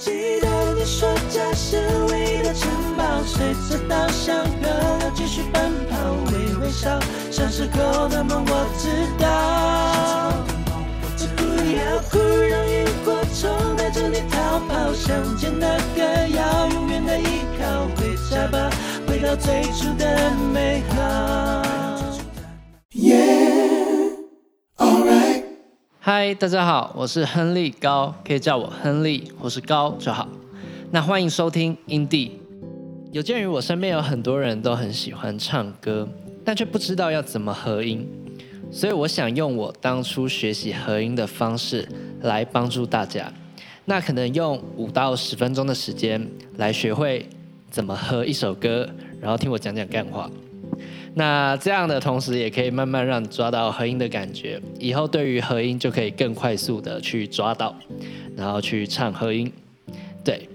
记得你说家是唯一的城堡，随着稻香河流继续奔跑，微微笑，像时候的梦我知道。不要哭，让萤火虫带着你逃跑，想见那个要永远的依靠，回家吧，回到最初的美好。嗨，大家好，我是亨利高，可以叫我亨利或是高就好。那欢迎收听 i n d。有鉴于我身边有很多人都很喜欢唱歌，但却不知道要怎么合音，所以我想用我当初学习合音的方式来帮助大家。那可能用五到十分钟的时间来学会怎么合一首歌，然后听我讲讲干话。那这样的同时，也可以慢慢让你抓到合音的感觉，以后对于合音就可以更快速的去抓到，然后去唱合音。对，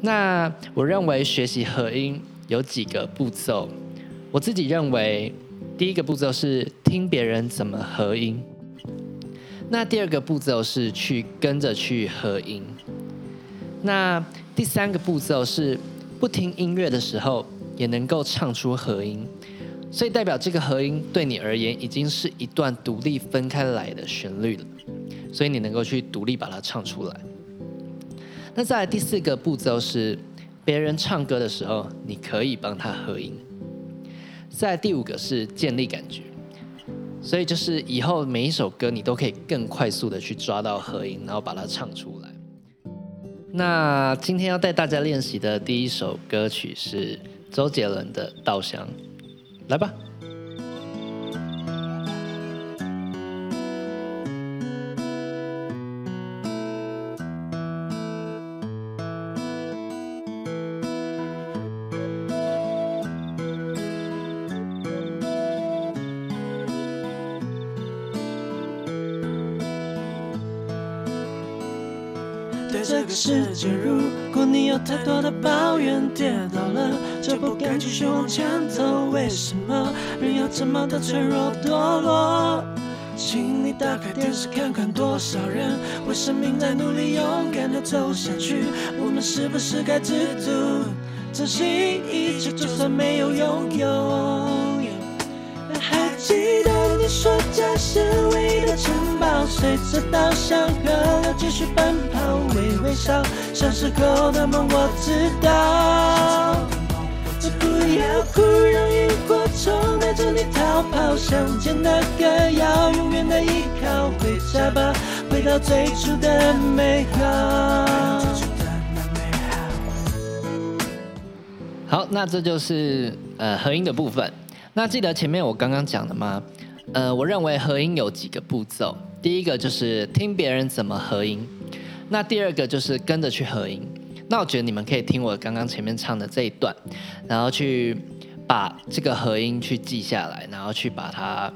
那我认为学习合音有几个步骤，我自己认为第一个步骤是听别人怎么合音，那第二个步骤是去跟着去合音，那第三个步骤是不听音乐的时候也能够唱出合音。所以代表这个合音对你而言已经是一段独立分开来的旋律了，所以你能够去独立把它唱出来。那再来第四个步骤是，别人唱歌的时候，你可以帮他合音。再来第五个是建立感觉，所以就是以后每一首歌你都可以更快速的去抓到合音，然后把它唱出来。那今天要带大家练习的第一首歌曲是周杰伦的《稻香》。来吧。对这个世界，如果你有太多的抱怨，跌倒了就不敢继续往前走。为什么人要这么的脆弱堕落？请你打开电视看看，多少人为生命在努力，勇敢的走下去。我们是不是该知足，珍惜一切，就算没有拥有？还记得你说家是唯一的城堡，随着稻香河流继续奔跑，微微笑，小时候的梦我知道。不要哭，让萤火虫带着你逃跑，想见那个要永远的依靠，回家吧，回到最初的美好。好，那这就是呃合音的部分。那记得前面我刚刚讲的吗？呃，我认为合音有几个步骤，第一个就是听别人怎么合音，那第二个就是跟着去合音。那我觉得你们可以听我刚刚前面唱的这一段，然后去把这个合音去记下来，然后去把它。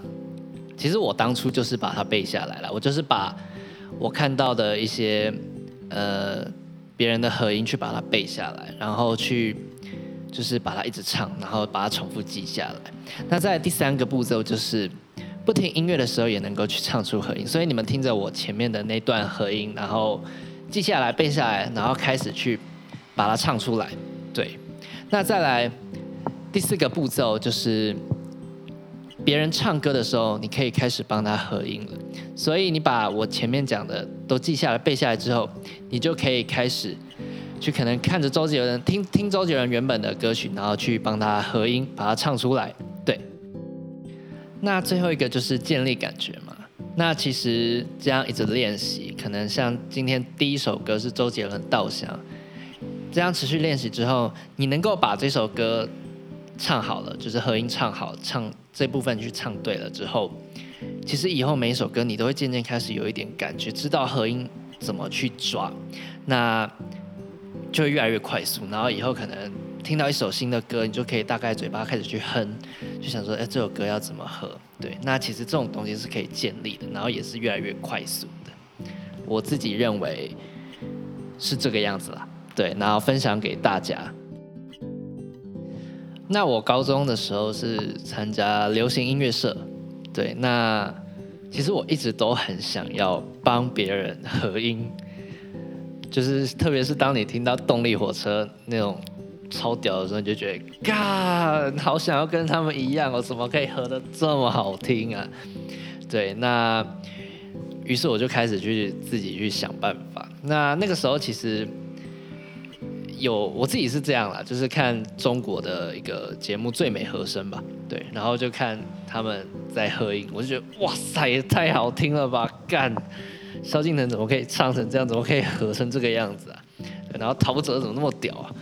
其实我当初就是把它背下来了，我就是把我看到的一些呃别人的合音去把它背下来，然后去。就是把它一直唱，然后把它重复记下来。那在第三个步骤就是不听音乐的时候也能够去唱出合音。所以你们听着我前面的那段合音，然后记下来、背下来，然后开始去把它唱出来。对。那再来第四个步骤就是别人唱歌的时候，你可以开始帮他合音了。所以你把我前面讲的都记下来、背下来之后，你就可以开始。去可能看着周杰伦听听周杰伦原本的歌曲，然后去帮他合音，把它唱出来。对。那最后一个就是建立感觉嘛。那其实这样一直练习，可能像今天第一首歌是周杰伦《稻香》，这样持续练习之后，你能够把这首歌唱好了，就是合音唱好，唱这部分去唱对了之后，其实以后每一首歌你都会渐渐开始有一点感觉，知道合音怎么去抓。那就越来越快速，然后以后可能听到一首新的歌，你就可以大概嘴巴开始去哼，就想说，哎，这首歌要怎么合？对，那其实这种东西是可以建立的，然后也是越来越快速的。我自己认为是这个样子啦，对，然后分享给大家。那我高中的时候是参加流行音乐社，对，那其实我一直都很想要帮别人合音。就是特别是当你听到动力火车那种超屌的时候，你就觉得，嘎，好想要跟他们一样哦，怎么可以合的这么好听啊？对，那于是我就开始去自己去想办法。那那个时候其实有我自己是这样啦，就是看中国的一个节目《最美和声》吧，对，然后就看他们在合音，我就觉得哇塞，也太好听了吧，干！萧敬腾怎么可以唱成这样？怎么可以合成这个样子啊？然后陶喆怎么那么屌啊？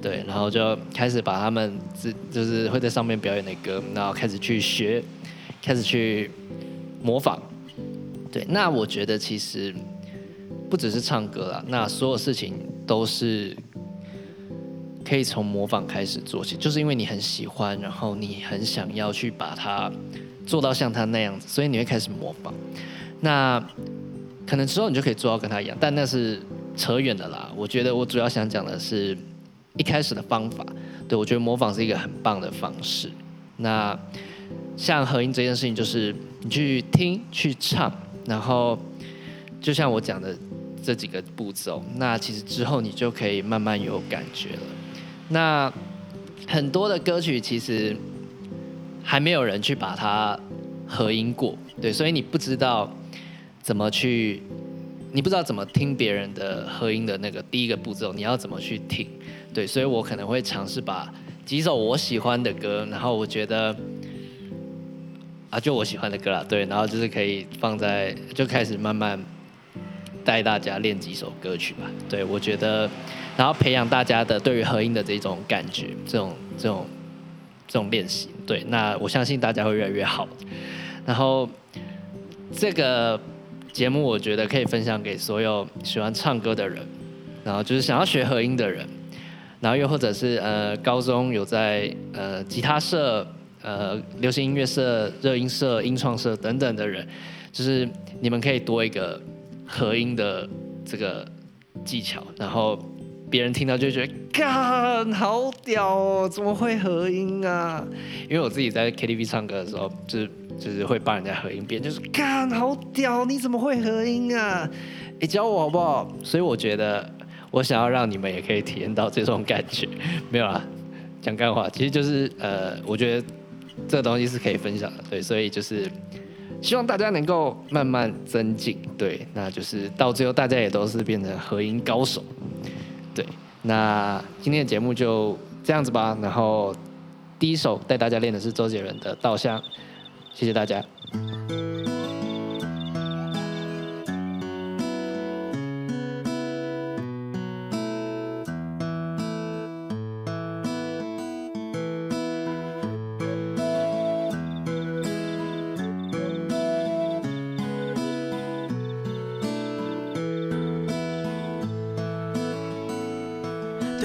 对，然后就开始把他们自就是会在上面表演的歌，然后开始去学，开始去模仿。对，那我觉得其实不只是唱歌啦，那所有事情都是可以从模仿开始做起，就是因为你很喜欢，然后你很想要去把它做到像他那样子，所以你会开始模仿。那可能之后你就可以做到跟他一样，但那是扯远的啦。我觉得我主要想讲的是一开始的方法。对我觉得模仿是一个很棒的方式。那像合音这件事情，就是你去听、去唱，然后就像我讲的这几个步骤，那其实之后你就可以慢慢有感觉了。那很多的歌曲其实还没有人去把它合音过，对，所以你不知道。怎么去？你不知道怎么听别人的合音的那个第一个步骤，你要怎么去听？对，所以我可能会尝试把几首我喜欢的歌，然后我觉得啊，就我喜欢的歌啦，对，然后就是可以放在，就开始慢慢带大家练几首歌曲吧。对我觉得，然后培养大家的对于合音的这种感觉，这种这种这种练习。对，那我相信大家会越来越好。然后这个。节目我觉得可以分享给所有喜欢唱歌的人，然后就是想要学和音的人，然后又或者是呃高中有在呃吉他社、呃流行音乐社、热音社、音创社等等的人，就是你们可以多一个和音的这个技巧，然后别人听到就觉得，干好屌哦，怎么会和音啊？因为我自己在 KTV 唱歌的时候，就是。就是会帮人家合音变，就是看好屌，你怎么会合音啊？你教我好不好？所以我觉得我想要让你们也可以体验到这种感觉，没有啦，讲干话，其实就是呃，我觉得这个东西是可以分享的，对，所以就是希望大家能够慢慢增进，对，那就是到最后大家也都是变成合音高手，对，那今天的节目就这样子吧，然后第一首带大家练的是周杰伦的《稻香》。谢谢大家。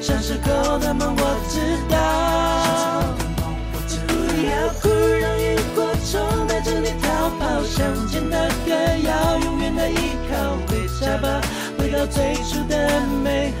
小时候的梦我知道，不要哭，让萤火虫带着你逃跑。乡间的歌谣，永远的依靠。回家吧，回到最初的美。